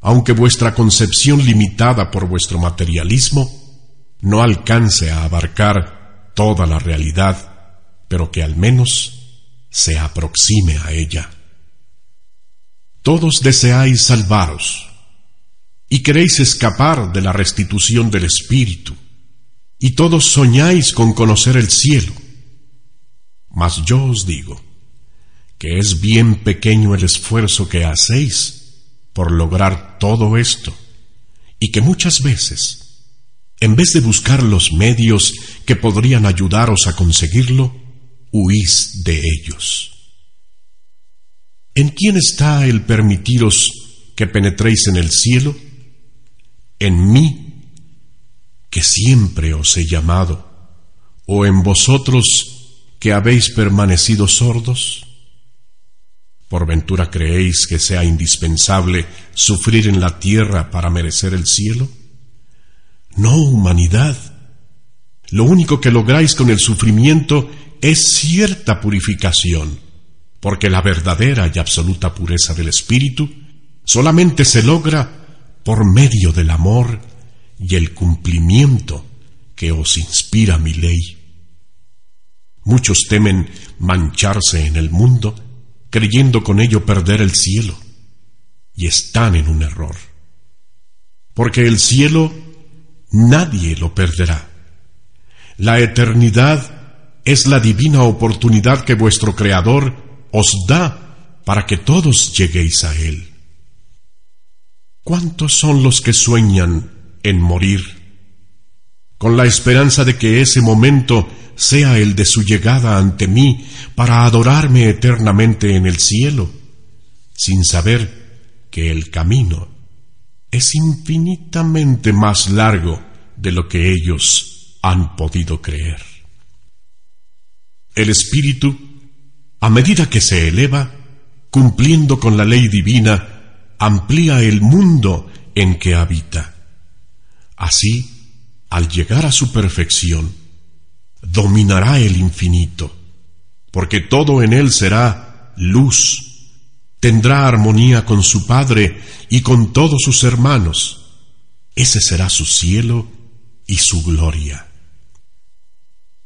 aunque vuestra concepción limitada por vuestro materialismo no alcance a abarcar toda la realidad, pero que al menos se aproxime a ella. Todos deseáis salvaros y queréis escapar de la restitución del Espíritu, y todos soñáis con conocer el cielo. Mas yo os digo que es bien pequeño el esfuerzo que hacéis por lograr todo esto, y que muchas veces, en vez de buscar los medios que podrían ayudaros a conseguirlo, huís de ellos. ¿En quién está el permitiros que penetréis en el cielo? En mí, que siempre os he llamado, o en vosotros que habéis permanecido sordos? ¿Por ventura creéis que sea indispensable sufrir en la tierra para merecer el cielo? No, humanidad. Lo único que lográis con el sufrimiento es cierta purificación, porque la verdadera y absoluta pureza del espíritu solamente se logra por medio del amor y el cumplimiento que os inspira mi ley. Muchos temen mancharse en el mundo, creyendo con ello perder el cielo, y están en un error. Porque el cielo nadie lo perderá. La eternidad es la divina oportunidad que vuestro Creador os da para que todos lleguéis a Él. ¿Cuántos son los que sueñan en morir? Con la esperanza de que ese momento sea el de su llegada ante mí para adorarme eternamente en el cielo, sin saber que el camino es infinitamente más largo de lo que ellos han podido creer. El espíritu, a medida que se eleva, cumpliendo con la ley divina, amplía el mundo en que habita. Así, al llegar a su perfección, dominará el infinito, porque todo en él será luz, tendrá armonía con su Padre y con todos sus hermanos, ese será su cielo y su gloria.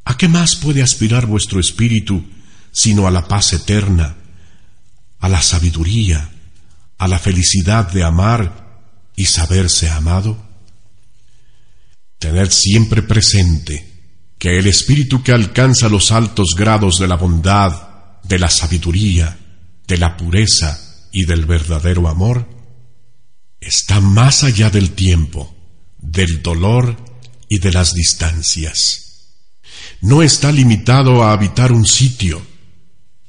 ¿A qué más puede aspirar vuestro espíritu sino a la paz eterna, a la sabiduría, a la felicidad de amar y saberse amado? Tener siempre presente que el espíritu que alcanza los altos grados de la bondad, de la sabiduría, de la pureza y del verdadero amor, está más allá del tiempo, del dolor y de las distancias. No está limitado a habitar un sitio,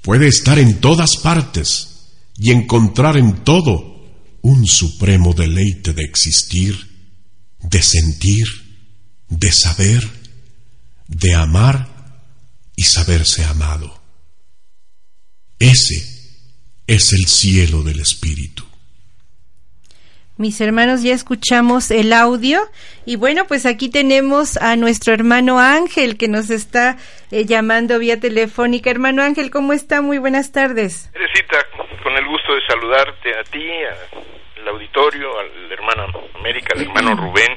puede estar en todas partes y encontrar en todo un supremo deleite de existir, de sentir, de saber, de amar y saberse amado. Ese es el cielo del Espíritu. Mis hermanos, ya escuchamos el audio y bueno, pues aquí tenemos a nuestro hermano Ángel que nos está eh, llamando vía telefónica. Hermano Ángel, ¿cómo está? Muy buenas tardes. Teresita, con el gusto de saludarte a ti, al auditorio, al hermano América, al hermano Rubén,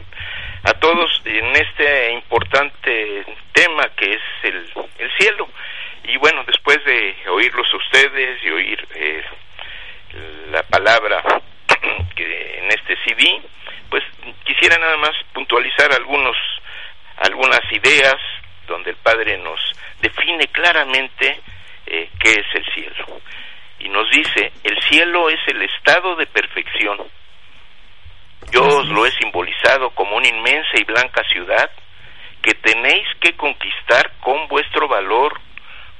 a todos en este importante tema que es el, el cielo. Y bueno, después de oírlos a ustedes y oír eh, la palabra que en este CD, pues quisiera nada más puntualizar algunos algunas ideas donde el Padre nos define claramente eh, qué es el cielo. Y nos dice, el cielo es el estado de perfección. Yo os lo he simbolizado como una inmensa y blanca ciudad que tenéis que conquistar con vuestro valor,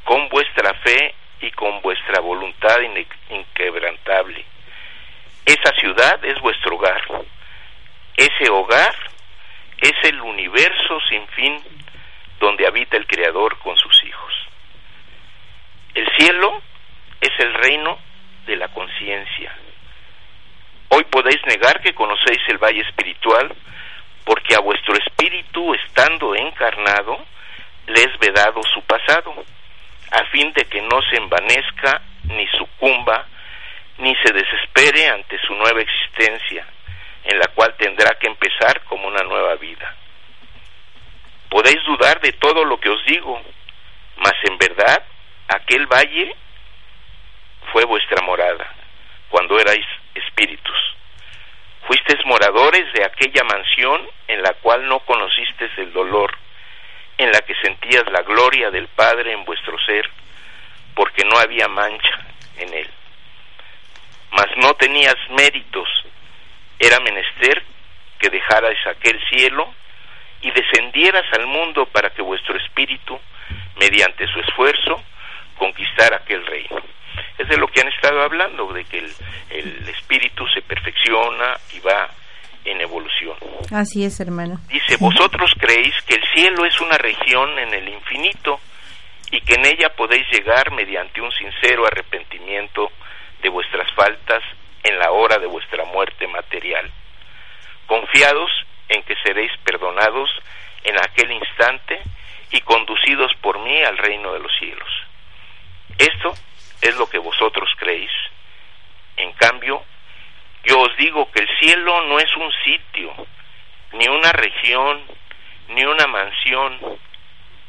con vuestra fe y con vuestra voluntad inquebrantable. Esa ciudad es vuestro hogar. Ese hogar es el universo sin fin donde habita el Creador con sus hijos. El cielo es el reino de la conciencia. Hoy podéis negar que conocéis el valle espiritual porque a vuestro espíritu estando encarnado le es vedado su pasado, a fin de que no se envanezca ni sucumba ni se desespere ante su nueva existencia, en la cual tendrá que empezar como una nueva vida. Podéis dudar de todo lo que os digo, mas en verdad aquel valle fue vuestra morada, cuando erais espíritus. Fuisteis moradores de aquella mansión en la cual no conocisteis el dolor, en la que sentías la gloria del Padre en vuestro ser, porque no había mancha en él mas no tenías méritos, era menester que dejaras aquel cielo y descendieras al mundo para que vuestro espíritu, mediante su esfuerzo, conquistara aquel reino. Es de lo que han estado hablando, de que el, el espíritu se perfecciona y va en evolución. Así es, hermano. Dice, vosotros creéis que el cielo es una región en el infinito y que en ella podéis llegar mediante un sincero arrepentimiento de vuestras faltas en la hora de vuestra muerte material, confiados en que seréis perdonados en aquel instante y conducidos por mí al reino de los cielos. Esto es lo que vosotros creéis. En cambio, yo os digo que el cielo no es un sitio, ni una región, ni una mansión.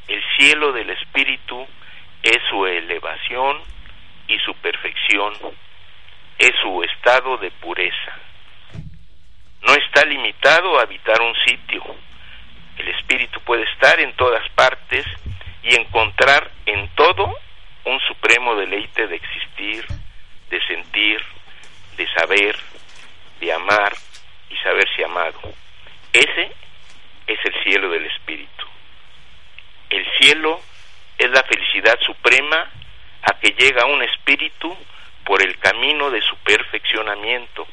El cielo del Espíritu es su elevación y su perfección es su estado de pureza. No está limitado a habitar un sitio. El espíritu puede estar en todas partes y encontrar en todo un supremo deleite de existir, de sentir, de saber, de amar y saberse amado. Ese es el cielo del espíritu. El cielo es la felicidad suprema a que llega un espíritu por el camino de su perfeccionamiento,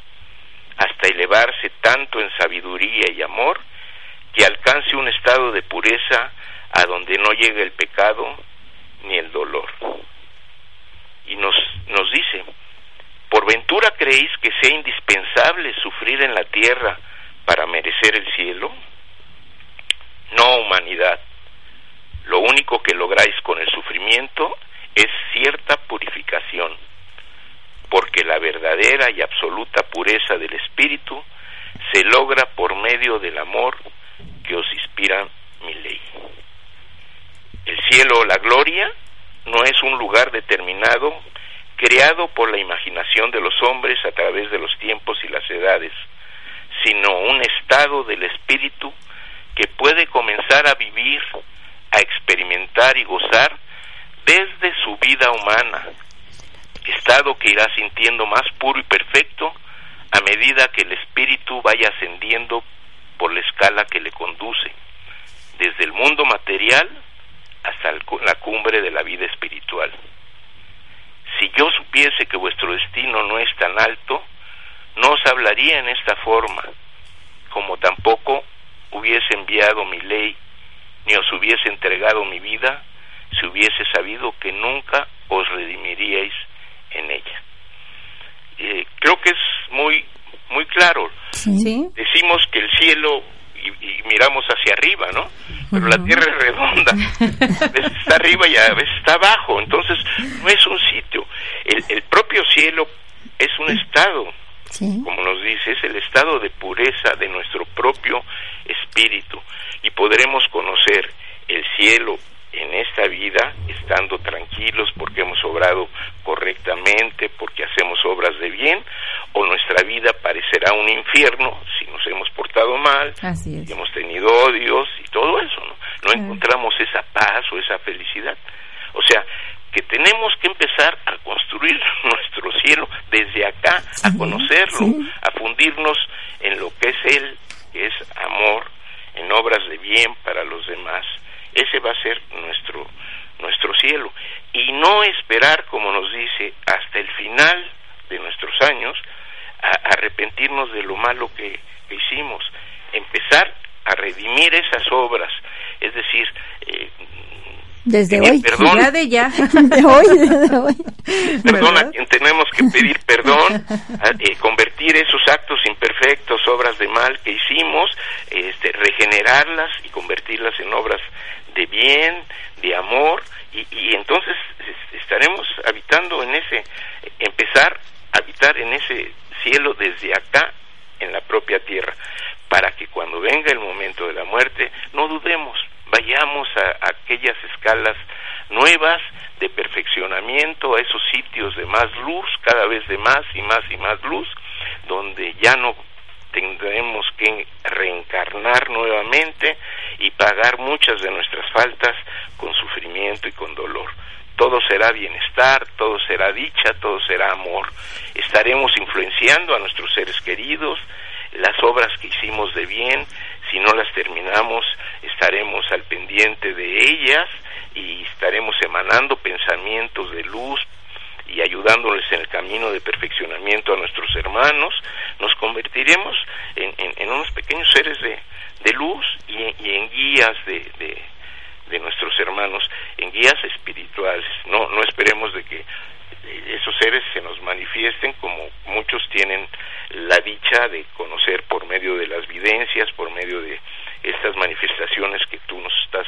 hasta elevarse tanto en sabiduría y amor que alcance un estado de pureza a donde no llegue el pecado ni el dolor. Y nos, nos dice, ¿por ventura creéis que sea indispensable sufrir en la tierra para merecer el cielo? No, humanidad. Lo único que lográis con el sufrimiento es cierta purificación, porque la verdadera y absoluta pureza del espíritu se logra por medio del amor que os inspira mi ley. El cielo o la gloria no es un lugar determinado creado por la imaginación de los hombres a través de los tiempos y las edades, sino un estado del espíritu que puede comenzar a vivir, a experimentar y gozar desde su vida humana, estado que irá sintiendo más puro y perfecto a medida que el espíritu vaya ascendiendo por la escala que le conduce, desde el mundo material hasta la cumbre de la vida espiritual. Si yo supiese que vuestro destino no es tan alto, no os hablaría en esta forma, como tampoco hubiese enviado mi ley, ni os hubiese entregado mi vida, si hubiese sabido que nunca os redimiríais en ella. Eh, creo que es muy muy claro. Decimos que el cielo y, miramos hacia arriba, ¿no? Pero la Tierra es redonda, a veces está arriba y a veces está abajo, entonces no es un sitio. El, el propio cielo es un estado, como nos dice, es el estado de pureza de nuestro propio espíritu y podremos conocer el cielo en esta vida estando tranquilos porque hemos obrado correctamente, porque hacemos obras de bien, o nuestra vida parecerá un infierno si nos hemos portado mal, si hemos tenido odios y todo eso, ¿no? No encontramos esa paz o esa felicidad. O sea, que tenemos que empezar a construir nuestro cielo desde acá, a conocerlo, a fundirnos en lo que es Él, que es amor, en obras de bien para los demás ese va a ser nuestro nuestro cielo. Y no esperar como nos dice hasta el final de nuestros años a, arrepentirnos de lo malo que, hicimos. Empezar a redimir esas obras. Es decir eh, desde hoy, perdón, ya de ya, de hoy, hoy. Perdón a quien tenemos que pedir perdón, eh, convertir esos actos imperfectos, obras de mal que hicimos, este, regenerarlas y convertirlas en obras de bien, de amor, y, entonces estaremos habitando en ese, empezar a habitar en ese cielo desde acá, en la propia tierra, para que cuando venga el momento de la muerte no dudemos, vayamos a, aquellas escalas nuevas de perfeccionamiento, a esos sitios de más luz, cada vez de más y más y más luz, donde ya no tendremos que reencarnar nuevamente y pagar muchas de nuestras faltas con sufrimiento y con dolor. Todo será bienestar, todo será dicha, todo será amor. Estaremos influenciando a nuestros seres queridos, las obras que hicimos de bien, si no las terminamos, estaremos al pendiente de ellas y estaremos emanando pensamientos de luz, y ayudándoles en el camino de perfeccionamiento a nuestros hermanos, nos convertiremos en, unos pequeños seres de, de luz y, en guías de, de, nuestros hermanos, en guías espirituales. No, no esperemos de que esos seres se nos manifiesten como muchos tienen la dicha de conocer por medio de las videncias, por medio de estas manifestaciones que tú nos estás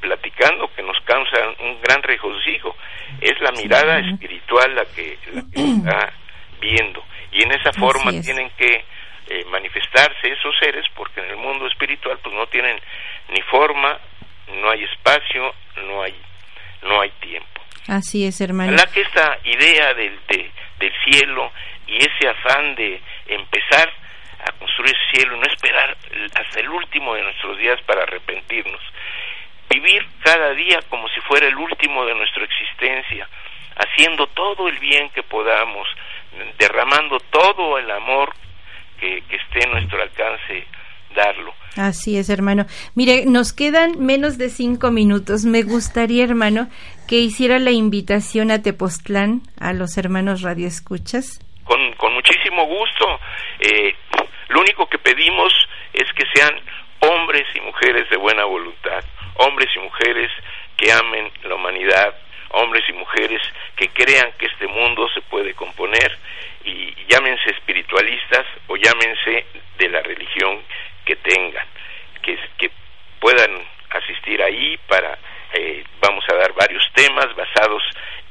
platicando, que nos causan un gran regocijo. Es la mirada espiritual la que, la que está viendo. Y en esa forma tienen que eh, manifestarse esos seres porque en el mundo espiritual pues no tienen ni forma, no hay espacio, no hay, no hay tiempo. Así es, hermano. La que esta idea del, del cielo y ese afán de empezar a construir cielo, no esperar hasta el último de nuestros días para arrepentirnos. Vivir cada día como si fuera el último de nuestra existencia, haciendo todo el bien que podamos, derramando todo el amor que, que esté en nuestro alcance darlo. Así es, hermano. Mire, nos quedan menos de cinco minutos. Me gustaría, hermano, que hiciera la invitación a Tepoztlán, a los hermanos radioescuchas. Con, con muchísimo gusto. Eh, lo único que pedimos es que sean hombres y mujeres de buena voluntad, hombres y mujeres que amen la humanidad, hombres y mujeres que crean que este mundo se puede componer y llámense espiritualistas o llámense de la religión que tengan, que, puedan asistir ahí para, eh, vamos a dar varios temas basados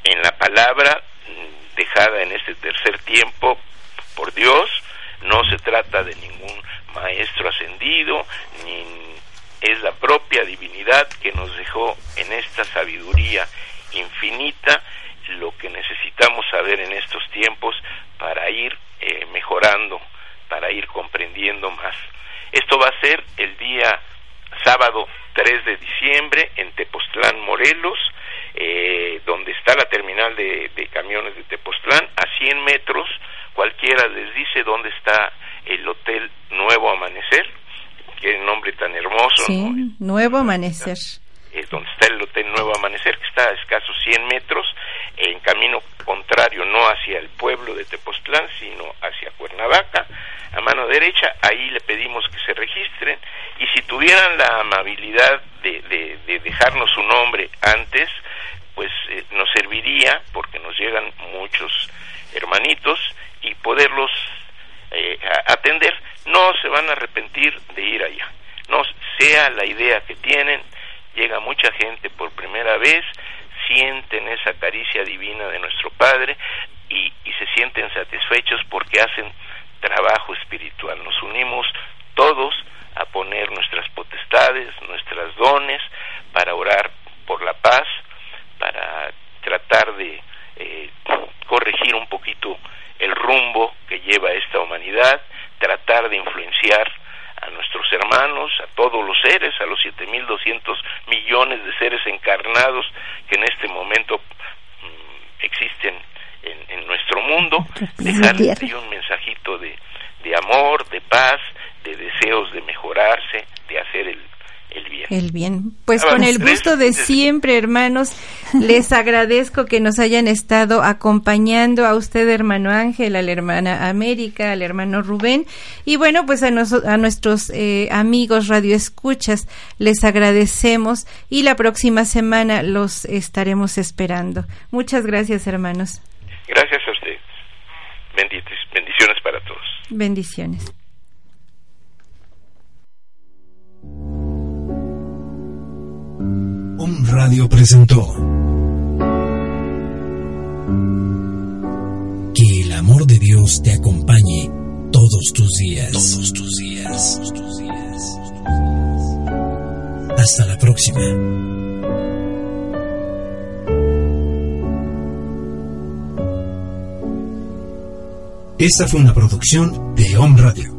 en la palabra mm, dejada en este tercer tiempo por Dios, no se trata de ningún maestro ascendido, ni es la propia divinidad que nos dejó en esta sabiduría infinita lo que necesitamos saber en estos tiempos para ir eh, mejorando, para ir comprendiendo más. Esto va a ser el día sábado 3 de diciembre en Tepoztlán, Morelos, eh, donde está la terminal de, camiones de Tepoztlán, a 100 metros, cualquiera les dice dónde está el Hotel Nuevo Amanecer, que nombre tan hermoso. Sí, Nuevo Amanecer. Donde está el Hotel Nuevo Amanecer, que está a escasos 100 metros, en camino contrario, no hacia el pueblo de Tepoztlán, sino hacia Cuernavaca, a mano derecha, ahí le pedimos que se registren, y si tuvieran la amabilidad de, de, dejarnos su nombre antes, pues eh, nos serviría, porque nos llegan muchos hermanitos, y poderlos eh, atender. No se van a arrepentir de ir allá. No sea la idea que tienen, llega mucha gente por primera vez, sienten esa caricia divina de nuestro Padre y, y se sienten satisfechos porque hacen trabajo espiritual. Nos unimos todos a poner nuestras potestades, nuestras dones para orar por la paz, para tratar de eh, corregir un poquito el rumbo que lleva esta humanidad, tratar de influenciar a nuestros hermanos, a todos los seres, a los 7.200 millones de seres encarnados que en este momento mm, existen en, nuestro mundo, dejarles un mensajito de, de amor, de paz, de deseos de mejorarse, de hacer el, el bien. El bien. Pues con el gusto de siempre, hermanos, les agradezco que nos hayan estado acompañando a usted, hermano Ángel, a la hermana América, al hermano Rubén. Y bueno, pues a, a nuestros eh, amigos radioescuchas les agradecemos y la próxima semana los estaremos esperando. Muchas gracias, hermanos. Gracias a usted. Bendiciones para todos. Bendiciones. Un Radio presentó Que el amor de Dios te acompañe todos tus días. Todos tus días. Todos tus días. Hasta la próxima. Esta fue una producción de Home Radio.